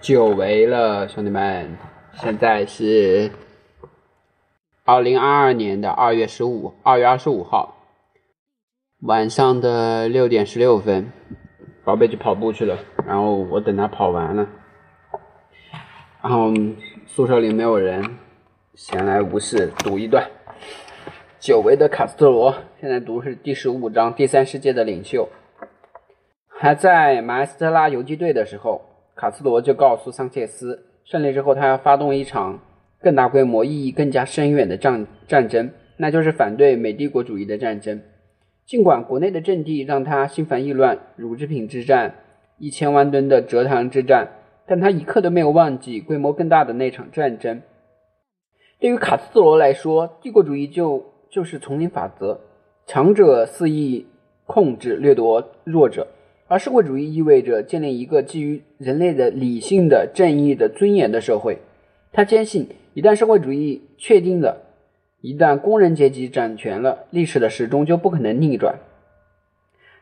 久违了，兄弟们！现在是二零二二年的二月十五，二月二十五号晚上的六点十六分，宝贝去跑步去了，然后我等他跑完了，然后宿舍里没有人，闲来无事读一段久违的卡斯特罗，现在读是第十五章第三世界的领袖。还在马斯特拉游击队的时候，卡斯罗就告诉桑切斯，胜利之后他要发动一场更大规模、意义更加深远的战战争，那就是反对美帝国主义的战争。尽管国内的阵地让他心烦意乱，乳制品之战、一千万吨的蔗糖之战，但他一刻都没有忘记规模更大的那场战争。对于卡斯罗来说，帝国主义就就是丛林法则，强者肆意控制掠夺弱者。而社会主义意味着建立一个基于人类的理性的、正义的、尊严的社会。他坚信，一旦社会主义确定了，一旦工人阶级掌权了，历史的时钟就不可能逆转。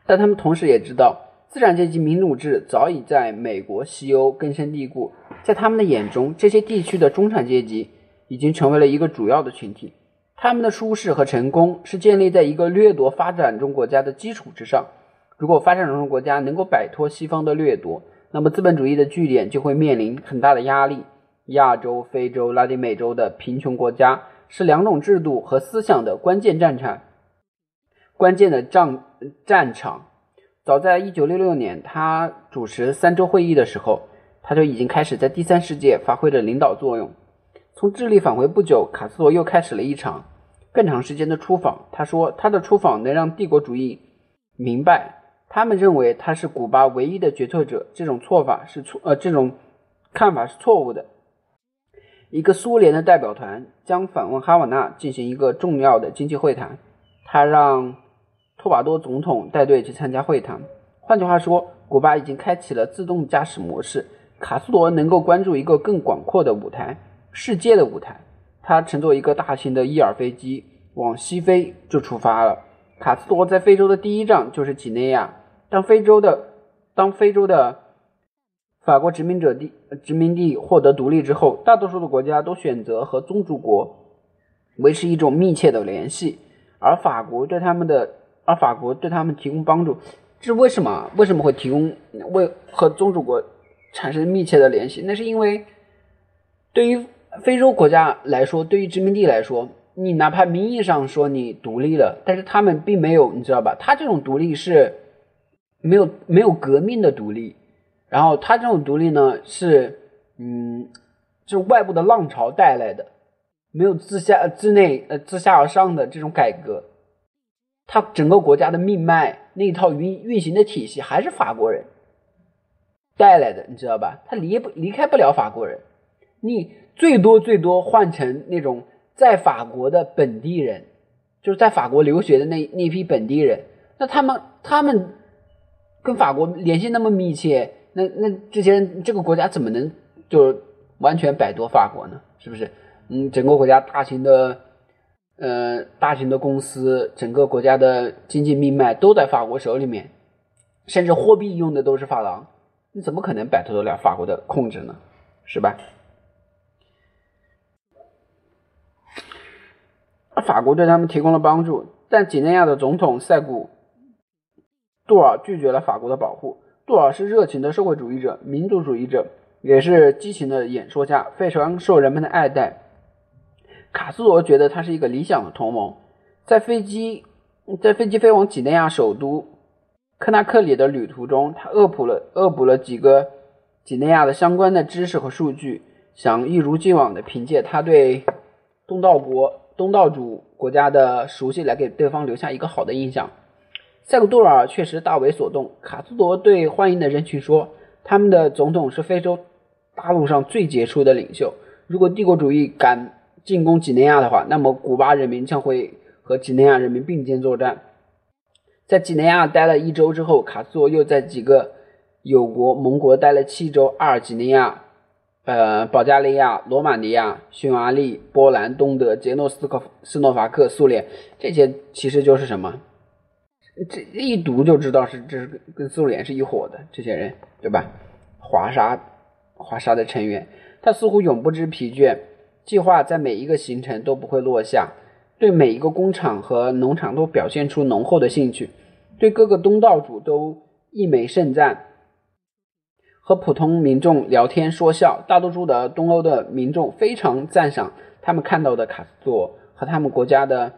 但他们同时也知道，资产阶级民主制早已在美国、西欧根深蒂固。在他们的眼中，这些地区的中产阶级已经成为了一个主要的群体。他们的舒适和成功是建立在一个掠夺发展中国家的基础之上。如果发展中国家能够摆脱西方的掠夺，那么资本主义的据点就会面临很大的压力。亚洲、非洲、拉丁美洲的贫穷国家是两种制度和思想的关键战场。关键的战战场。早在1966年，他主持三周会议的时候，他就已经开始在第三世界发挥着领导作用。从智利返回不久，卡斯罗又开始了一场更长时间的出访。他说，他的出访能让帝国主义明白。他们认为他是古巴唯一的决策者，这种错法是错，呃，这种看法是错误的。一个苏联的代表团将访问哈瓦那进行一个重要的经济会谈，他让托瓦多总统带队去参加会谈。换句话说，古巴已经开启了自动驾驶模式，卡斯罗能够关注一个更广阔的舞台，世界的舞台。他乘坐一个大型的伊尔飞机往西飞就出发了。卡斯托在非洲的第一站就是几内亚。当非洲的当非洲的法国殖民者地殖民地获得独立之后，大多数的国家都选择和宗主国维持一种密切的联系，而法国对他们的而法国对他们提供帮助，这是为什么？为什么会提供为和宗主国产生密切的联系？那是因为对于非洲国家来说，对于殖民地来说，你哪怕名义上说你独立了，但是他们并没有，你知道吧？他这种独立是。没有没有革命的独立，然后他这种独立呢是，嗯，是外部的浪潮带来的，没有自下自内呃自下而上的这种改革，他整个国家的命脉那一套运运行的体系还是法国人带来的，你知道吧？他离不离开不了法国人，你最多最多换成那种在法国的本地人，就是在法国留学的那那批本地人，那他们他们。跟法国联系那么密切，那那这些这个国家怎么能就完全摆脱法国呢？是不是？嗯，整个国家大型的，呃，大型的公司，整个国家的经济命脉都在法国手里面，甚至货币用的都是法郎，你怎么可能摆脱得了法国的控制呢？是吧？法国对他们提供了帮助，但几内亚的总统塞古。杜尔拒绝了法国的保护。杜尔是热情的社会主义者、民族主义者，也是激情的演说家，非常受人们的爱戴。卡斯罗觉得他是一个理想的同盟。在飞机在飞机飞往几内亚首都科纳克里的旅途中，他恶补了恶补了几个几内亚的相关的知识和数据，想一如既往的凭借他对东道国东道主国家的熟悉来给对方留下一个好的印象。塞古杜尔确实大为所动。卡斯罗对欢迎的人群说：“他们的总统是非洲大陆上最杰出的领袖。如果帝国主义敢进攻几内亚的话，那么古巴人民将会和几内亚人民并肩作战。”在几内亚待了一周之后，卡斯罗又在几个友国盟国待了七周：阿尔及利亚、呃，保加利亚、罗马尼亚、匈牙利、波兰、东德、捷诺斯克斯诺伐克、苏联。这些其实就是什么？这一读就知道是这是跟苏联是一伙的这些人，对吧？华沙华沙的成员。他似乎永不知疲倦，计划在每一个行程都不会落下，对每一个工厂和农场都表现出浓厚的兴趣，对各个东道主都溢美盛赞。和普通民众聊天说笑，大多数的东欧的民众非常赞赏他们看到的卡斯佐和他们国家的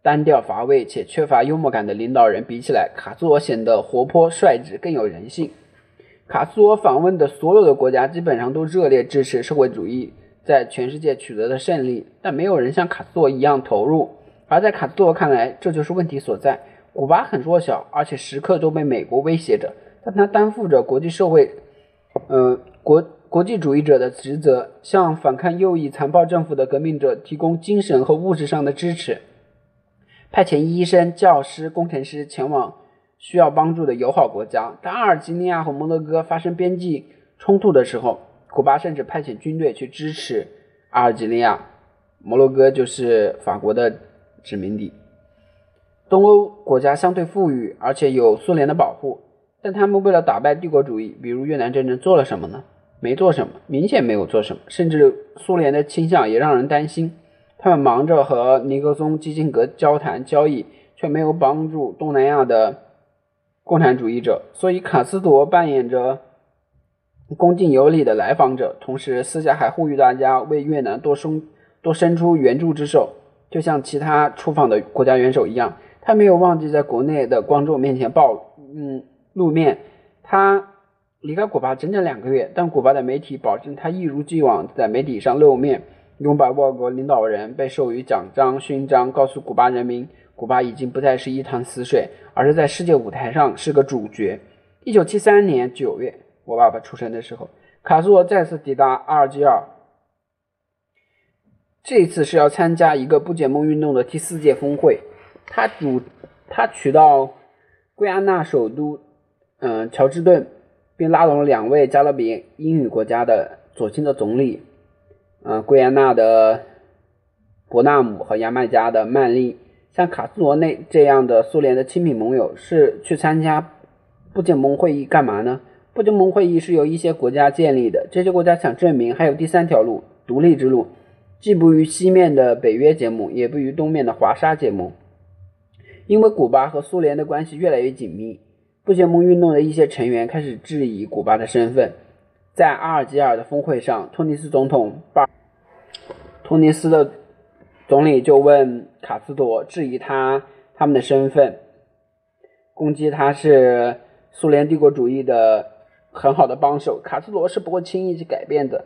单调乏味且缺乏幽默感的领导人比起来，卡斯佐显得活泼率直，更有人性。卡斯佐访问的所有的国家基本上都热烈支持社会主义在全世界取得的胜利，但没有人像卡斯佐一样投入。而在卡斯佐看来，这就是问题所在。古巴很弱小，而且时刻都被美国威胁着，但他担负着国际社会。呃，国国际主义者的职责，向反抗右翼残暴政府的革命者提供精神和物质上的支持，派遣医生、教师、工程师前往需要帮助的友好国家。当阿尔及利亚和摩洛哥发生边际冲突的时候，古巴甚至派遣军队去支持阿尔及利亚。摩洛哥就是法国的殖民地。东欧国家相对富裕，而且有苏联的保护。但他们为了打败帝国主义，比如越南战争做了什么呢？没做什么，明显没有做什么。甚至苏联的倾向也让人担心。他们忙着和尼克松、基辛格交谈交易，却没有帮助东南亚的共产主义者。所以卡斯多扮演着恭敬有礼的来访者，同时私下还呼吁大家为越南多伸多伸出援助之手，就像其他出访的国家元首一样。他没有忘记在国内的观众面前报，嗯。露面，他离开古巴整整两个月，但古巴的媒体保证他一如既往在媒体上露面，拥抱外国领导人，被授予奖章勋章，告诉古巴人民，古巴已经不再是一潭死水，而是在世界舞台上是个主角。一九七三年九月，我爸爸出生的时候，卡斯罗再次抵达阿尔及尔，这次是要参加一个不结盟运动的第四届峰会，他主他取到圭亚那首都。嗯，乔治顿，并拉拢了两位加勒比英语国家的左倾的总理，嗯，圭亚那的伯纳姆和牙买加的曼利。像卡斯罗内这样的苏联的亲密盟友是去参加不结盟会议干嘛呢？不结盟会议是由一些国家建立的，这些国家想证明还有第三条路，独立之路，既不与西面的北约结盟，也不与东面的华沙结盟，因为古巴和苏联的关系越来越紧密。不结盟运动的一些成员开始质疑古巴的身份。在阿尔及尔的峰会上，托尼斯总统巴托尼斯的总理就问卡斯多，质疑他他们的身份，攻击他是苏联帝国主义的很好的帮手。卡斯罗是不会轻易去改变的。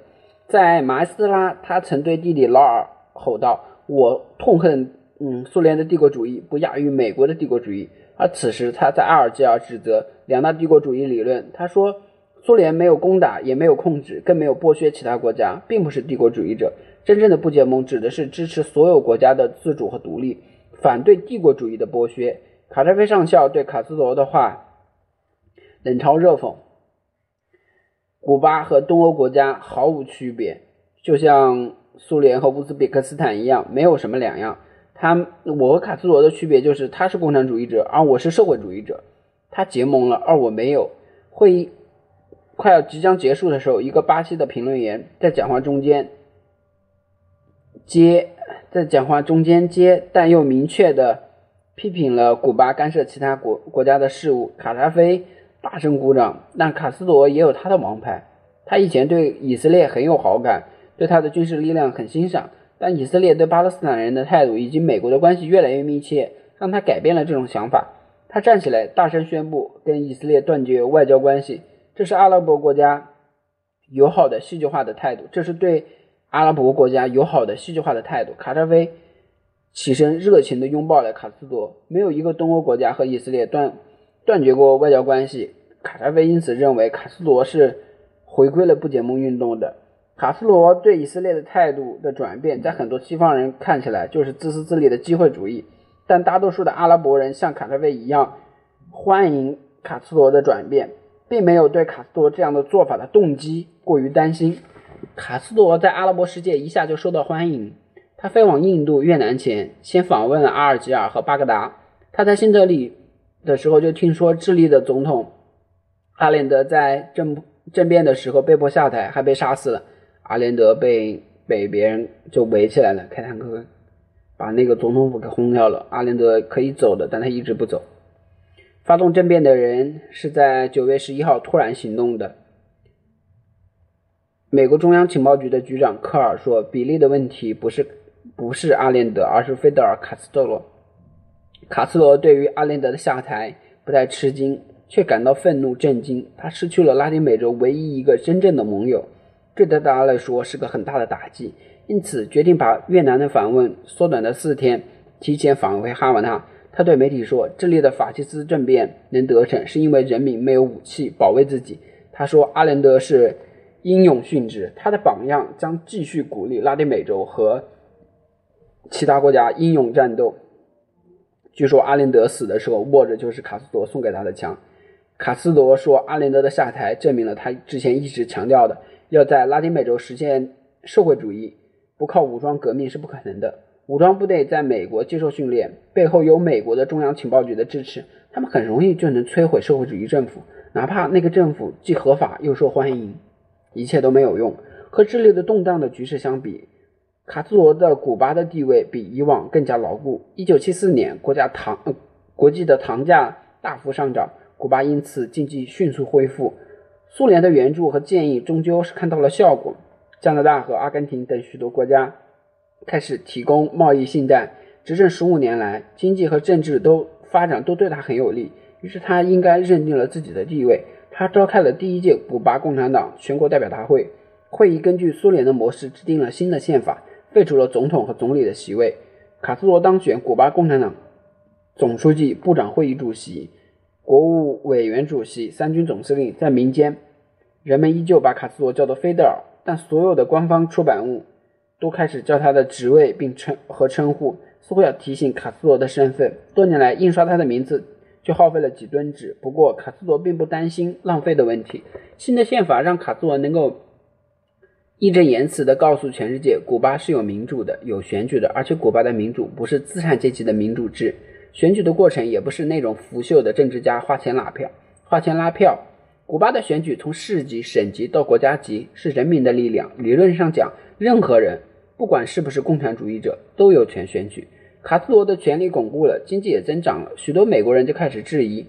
在马斯拉，他曾对弟弟劳尔吼道：“我痛恨嗯苏联的帝国主义，不亚于美国的帝国主义。”而此时，他在阿尔及尔指责两大帝国主义理论。他说，苏联没有攻打，也没有控制，更没有剥削其他国家，并不是帝国主义者。真正的不结盟指的是支持所有国家的自主和独立，反对帝国主义的剥削。卡扎菲上校对卡斯罗的话冷嘲热讽。古巴和东欧国家毫无区别，就像苏联和乌兹别克斯坦一样，没有什么两样。他，我和卡斯罗的区别就是，他是共产主义者，而我是社会主义者。他结盟了，而我没有。会议快要即将结束的时候，一个巴西的评论员在讲话中间接，在讲话中间接，但又明确的批评了古巴干涉其他国国家的事务。卡扎菲大声鼓掌，但卡斯罗也有他的王牌。他以前对以色列很有好感，对他的军事力量很欣赏。但以色列对巴勒斯坦人的态度以及美国的关系越来越密切，让他改变了这种想法。他站起来，大声宣布跟以色列断绝外交关系。这是阿拉伯国家友好的戏剧化的态度。这是对阿拉伯国家友好的戏剧化的态度。卡扎菲起身，热情地拥抱了卡斯多。没有一个东欧国家和以色列断断绝过外交关系。卡扎菲因此认为卡斯多是回归了不结盟运动的。卡斯罗对以色列的态度的转变，在很多西方人看起来就是自私自利的机会主义，但大多数的阿拉伯人像卡扎菲一样欢迎卡斯罗的转变，并没有对卡斯罗这样的做法的动机过于担心。卡斯罗在阿拉伯世界一下就受到欢迎，他飞往印度、越南前，先访问了阿尔及尔和巴格达。他在新德里的时候就听说智利的总统阿连德在政政变的时候被迫下台，还被杀死了。阿连德被被别人就围起来了，开坦克把那个总统府给轰掉了。阿连德可以走的，但他一直不走。发动政变的人是在九月十一号突然行动的。美国中央情报局的局长科尔说：“比利的问题不是不是阿连德，而是菲德尔·卡斯特罗。卡斯罗对于阿连德的下台不太吃惊，却感到愤怒震惊。他失去了拉丁美洲唯一一个真正的盟友，这对他来说是个很大的打击。因此，决定把越南的访问缩短到四天，提前返回哈瓦那。他对媒体说：‘这里的法西斯政变能得逞，是因为人民没有武器保卫自己。’他说：‘阿连德是。’英勇殉职，他的榜样将继续鼓励拉丁美洲和其他国家英勇战斗。据说阿连德死的时候握着就是卡斯多送给他的枪。卡斯多说，阿连德的下台证明了他之前一直强调的，要在拉丁美洲实现社会主义，不靠武装革命是不可能的。武装部队在美国接受训练，背后有美国的中央情报局的支持，他们很容易就能摧毁社会主义政府，哪怕那个政府既合法又受欢迎。一切都没有用。和智利的动荡的局势相比，卡斯罗的古巴的地位比以往更加牢固。一九七四年，国家糖国际的糖价大幅上涨，古巴因此经济迅速恢复。苏联的援助和建议终究是看到了效果。加拿大和阿根廷等许多国家开始提供贸易信贷。执政十五年来，经济和政治都发展都对他很有利，于是他应该认定了自己的地位。他召开了第一届古巴共产党全国代表大会，会议根据苏联的模式制定了新的宪法，废除了总统和总理的席位。卡斯罗当选古巴共产党总书记、部长会议主席、国务委员主席、三军总司令。在民间，人们依旧把卡斯罗叫做菲德尔，但所有的官方出版物都开始叫他的职位并称和称呼，似乎要提醒卡斯罗的身份。多年来，印刷他的名字。就耗费了几吨纸。不过，卡斯罗并不担心浪费的问题。新的宪法让卡斯罗能够义正言辞地告诉全世界，古巴是有民主的、有选举的，而且古巴的民主不是资产阶级的民主制。选举的过程也不是那种腐朽的政治家花钱拉票、花钱拉票。古巴的选举从市级、省级到国家级是人民的力量。理论上讲，任何人不管是不是共产主义者都有权选举。卡斯罗的权力巩固了，经济也增长了，许多美国人就开始质疑，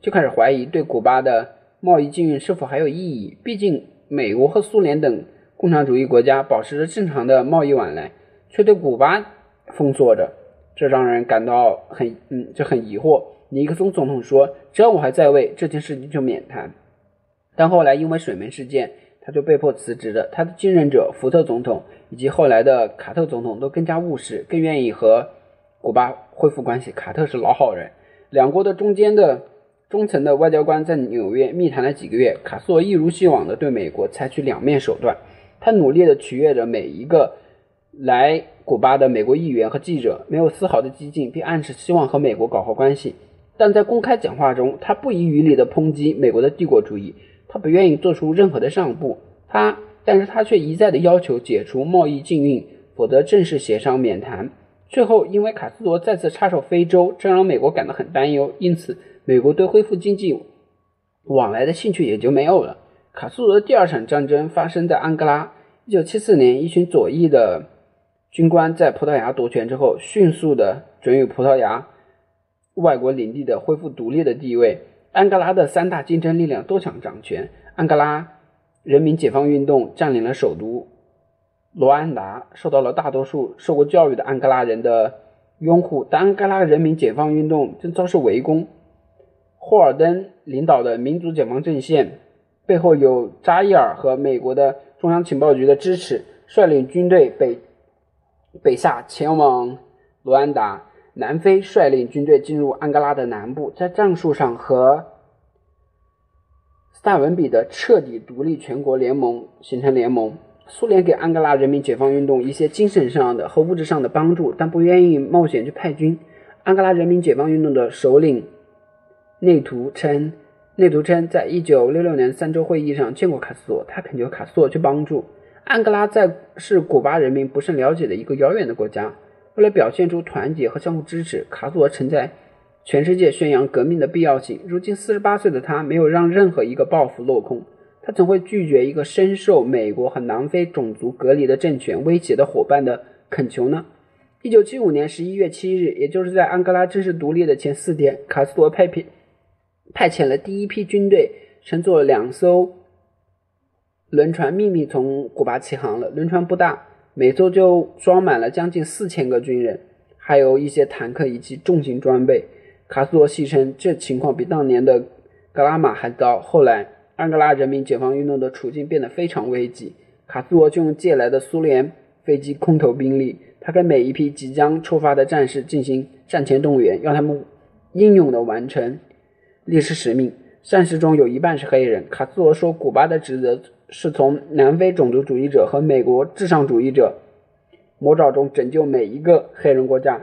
就开始怀疑对古巴的贸易禁运是否还有意义。毕竟，美国和苏联等共产主义国家保持着正常的贸易往来，却对古巴封锁着，这让人感到很嗯就很疑惑。尼克松总统说：“只要我还在位，这件事情就免谈。”但后来因为水门事件，他就被迫辞职了。他的继任者福特总统以及后来的卡特总统都更加务实，更愿意和。古巴恢复关系，卡特是老好人。两国的中间的中层的外交官在纽约密谈了几个月。卡斯罗一如既往地对美国采取两面手段，他努力地取悦着每一个来古巴的美国议员和记者，没有丝毫的激进，并暗示希望和美国搞好关系。但在公开讲话中，他不遗余力地抨击美国的帝国主义，他不愿意做出任何的让步。他，但是他却一再的要求解除贸易禁运，否则正式协商免谈。最后，因为卡斯罗再次插手非洲，这让美国感到很担忧，因此美国对恢复经济往来的兴趣也就没有了。卡斯罗的第二场战争发生在安哥拉。1974年，一群左翼的军官在葡萄牙夺权之后，迅速的准予葡萄牙外国领地的恢复独立的地位。安哥拉的三大竞争力量都想掌权。安哥拉人民解放运动占领了首都。罗安达受到了大多数受过教育的安哥拉人的拥护，但安哥拉人民解放运动正遭受围攻。霍尔登领导的民族解放阵线背后有扎伊尔和美国的中央情报局的支持，率领军队北北下前往罗安达。南非率领军队进入安哥拉的南部，在战术上和斯大文比的彻底独立全国联盟形成联盟。苏联给安哥拉人民解放运动一些精神上的和物质上的帮助，但不愿意冒险去派军。安哥拉人民解放运动的首领内图称，内图称，在一九六六年三周会议上见过卡斯佐，他恳求卡斯佐去帮助安哥拉，在是古巴人民不甚了解的一个遥远的国家。为了表现出团结和相互支持，卡斯佐曾在全世界宣扬革命的必要性。如今四十八岁的他，没有让任何一个抱负落空。他怎会拒绝一个深受美国和南非种族隔离的政权威胁的伙伴的恳求呢？一九七五年十一月七日，也就是在安哥拉正式独立的前四天，卡斯罗派遣派遣了第一批军队，乘坐两艘轮船秘密从古巴起航了。轮船不大，每艘就装满了将近四千个军人，还有一些坦克以及重型装备。卡斯罗戏称，这情况比当年的格拉马还糟。后来，安哥拉人民解放运动的处境变得非常危急，卡斯罗就用借来的苏联飞机空投兵力。他给每一批即将出发的战士进行战前动员，让他们英勇地完成历史使命。战士中有一半是黑人。卡斯罗说：“古巴的职责是从南非种族主义者和美国至上主义者魔爪中拯救每一个黑人国家。”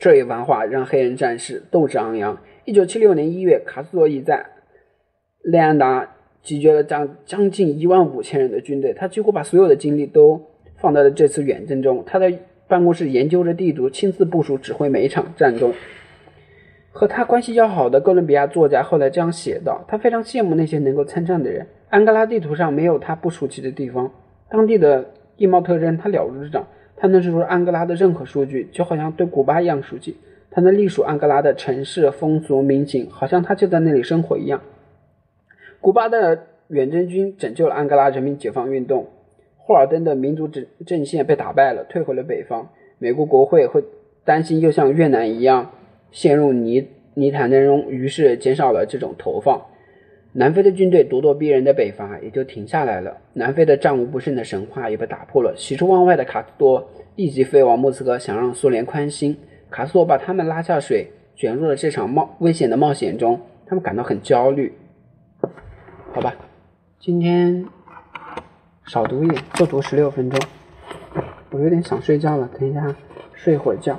这一番话让黑人战士斗志昂扬。一九七六年一月，卡斯罗已在列安达集结了将将近一万五千人的军队，他几乎把所有的精力都放在了这次远征中。他的办公室研究着地图，亲自部署指挥每一场战斗。和他关系要好的哥伦比亚作家后来这样写道：“他非常羡慕那些能够参战的人。安哥拉地图上没有他不熟悉的地方，当地的地貌特征他了如指掌。他能说出安哥拉的任何数据，就好像对古巴一样熟悉。他能隶属安哥拉的城市风俗民情，好像他就在那里生活一样。”古巴的远征军拯救了安哥拉人民解放运动。霍尔登的民族阵阵线被打败了，退回了北方。美国国会会担心又像越南一样陷入泥泥潭当中，于是减少了这种投放。南非的军队咄咄逼人的北伐也就停下来了。南非的战无不胜的神话也被打破了。喜出望外的卡斯多立即飞往莫斯科，想让苏联宽心。卡斯多把他们拉下水，卷入了这场冒危险的冒险中，他们感到很焦虑。好吧，今天。少读一点，多读十六分钟。我有点想睡觉了，等一下睡会儿觉。